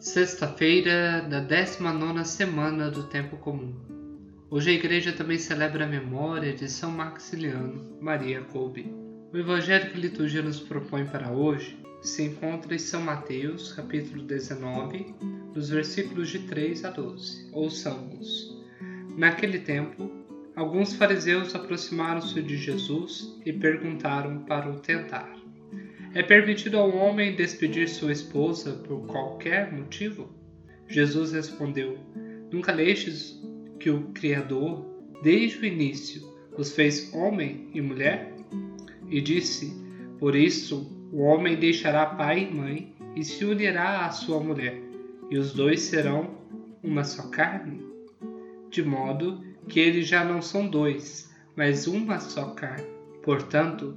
Sexta-feira da 19 semana do Tempo Comum. Hoje a igreja também celebra a memória de São Maxiliano Maria Kolbe. O evangelho que a liturgia nos propõe para hoje se encontra em São Mateus, capítulo 19, dos versículos de 3 a 12. Ouçamos. Naquele tempo, alguns fariseus aproximaram-se de Jesus e perguntaram para o tentar é permitido ao homem despedir sua esposa por qualquer motivo? Jesus respondeu: Nunca lestes que o Criador, desde o início, os fez homem e mulher? E disse: Por isso o homem deixará pai e mãe e se unirá à sua mulher, e os dois serão uma só carne? De modo que eles já não são dois, mas uma só carne. Portanto,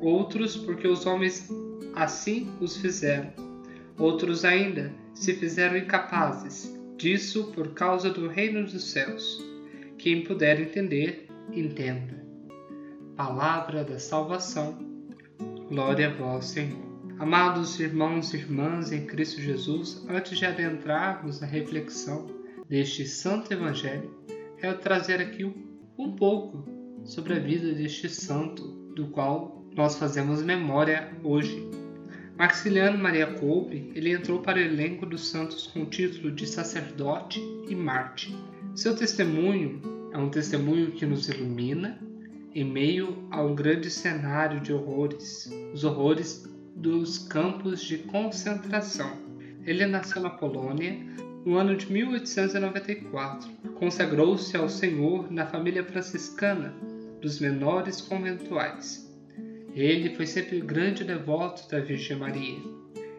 outros porque os homens assim os fizeram, outros ainda se fizeram incapazes disso por causa do reino dos céus. Quem puder entender, entenda. Palavra da salvação. Glória a vós, Senhor. Amados irmãos e irmãs em Cristo Jesus, antes de adentrarmos na reflexão deste santo evangelho, quero trazer aqui um pouco sobre a vida deste santo, do qual nós fazemos memória hoje. Maxiliano Maria Kolbe, ele entrou para o elenco dos santos com o título de sacerdote e mártir. Seu testemunho é um testemunho que nos ilumina em meio a um grande cenário de horrores, os horrores dos campos de concentração. Ele nasceu na Polônia no ano de 1894. Consagrou-se ao Senhor na família franciscana dos menores conventuais. Ele foi sempre grande devoto da Virgem Maria.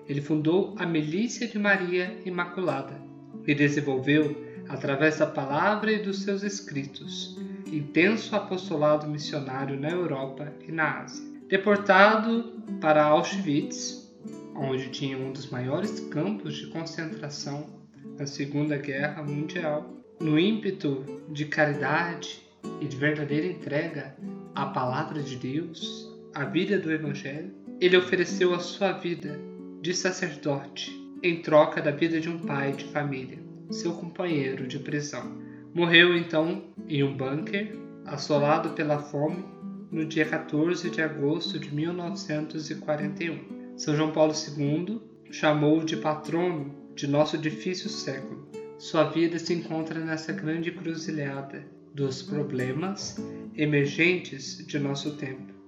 Ele fundou a Milícia de Maria Imaculada e desenvolveu, através da palavra e dos seus escritos, intenso apostolado missionário na Europa e na Ásia. Deportado para Auschwitz, onde tinha um dos maiores campos de concentração na Segunda Guerra Mundial, no ímpeto de caridade e de verdadeira entrega à palavra de Deus, a vida do Evangelho, ele ofereceu a sua vida de sacerdote em troca da vida de um pai de família, seu companheiro de prisão. Morreu então em um bunker, assolado pela fome, no dia 14 de agosto de 1941. São João Paulo II chamou de patrono de nosso difícil século. Sua vida se encontra nessa grande cruzilhada dos problemas emergentes de nosso tempo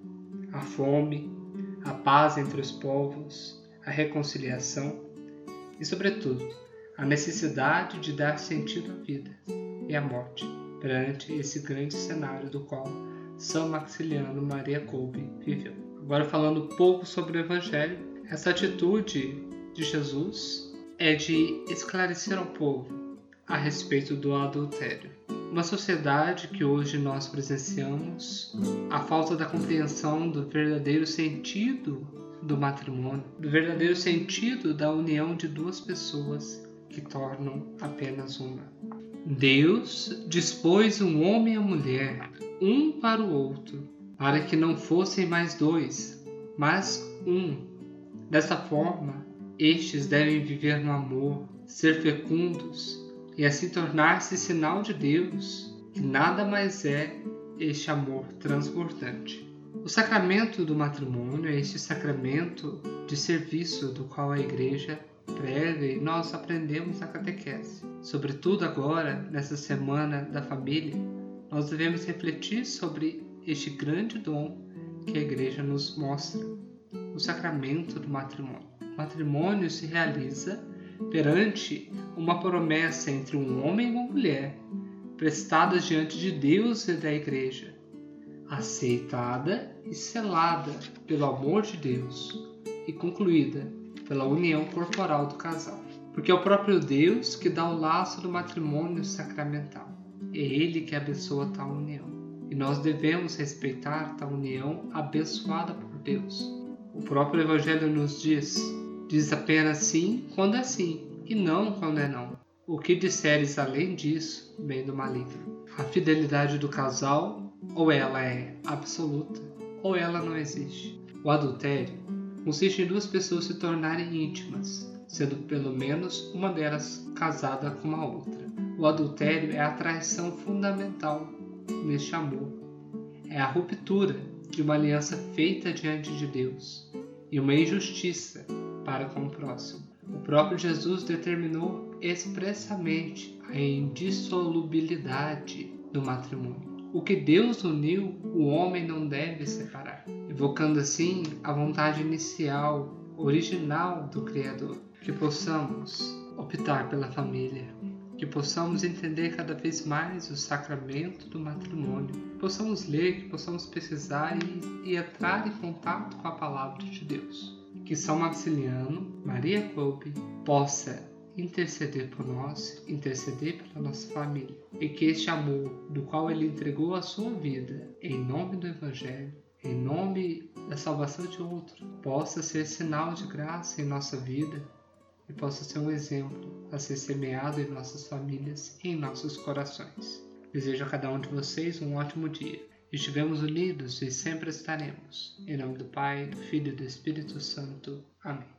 a fome, a paz entre os povos, a reconciliação e, sobretudo, a necessidade de dar sentido à vida e à morte perante esse grande cenário do qual São Maxiliano Maria Kolbe viveu. Agora falando um pouco sobre o Evangelho, essa atitude de Jesus é de esclarecer ao povo a respeito do adultério. Uma sociedade que hoje nós presenciamos a falta da compreensão do verdadeiro sentido do matrimônio, do verdadeiro sentido da união de duas pessoas que tornam apenas uma. Deus dispôs um homem e a mulher, um para o outro, para que não fossem mais dois, mas um. Dessa forma, estes devem viver no amor, ser fecundos e assim tornar-se sinal de Deus, que nada mais é este amor transbordante. O sacramento do matrimônio é este sacramento de serviço do qual a Igreja prega e nós aprendemos a catequese. Sobretudo agora, nessa semana da família, nós devemos refletir sobre este grande dom que a igreja nos mostra, o sacramento do matrimônio. O matrimônio se realiza perante uma promessa entre um homem e uma mulher, prestadas diante de Deus e da igreja, aceitada e selada pelo amor de Deus e concluída pela união corporal do casal. Porque é o próprio Deus que dá o laço do matrimônio sacramental. É Ele que abençoa tal união. E nós devemos respeitar tal união abençoada por Deus. O próprio Evangelho nos diz: diz apenas sim quando é sim, e não quando é não. O que disseres além disso, vem do maligno. A fidelidade do casal, ou ela é absoluta, ou ela não existe. O adultério consiste em duas pessoas se tornarem íntimas, sendo pelo menos uma delas casada com a outra. O adultério é a traição fundamental neste amor. É a ruptura de uma aliança feita diante de Deus e uma injustiça para com o próximo. O próprio Jesus determinou expressamente a indissolubilidade do matrimônio. O que Deus uniu, o homem não deve separar, evocando assim a vontade inicial, original do Criador. Que possamos optar pela família, que possamos entender cada vez mais o sacramento do matrimônio, que possamos ler, que possamos pesquisar e, e entrar em contato com a palavra de Deus. Que São Maximiliano, Maria Coupe, possa interceder por nós, interceder pela nossa família, e que este amor do qual ele entregou a sua vida em nome do Evangelho, em nome da salvação de outro, possa ser sinal de graça em nossa vida e possa ser um exemplo a ser semeado em nossas famílias e em nossos corações. Desejo a cada um de vocês um ótimo dia. Estivemos unidos e sempre estaremos. Em nome do Pai, do Filho e do Espírito Santo. Amém.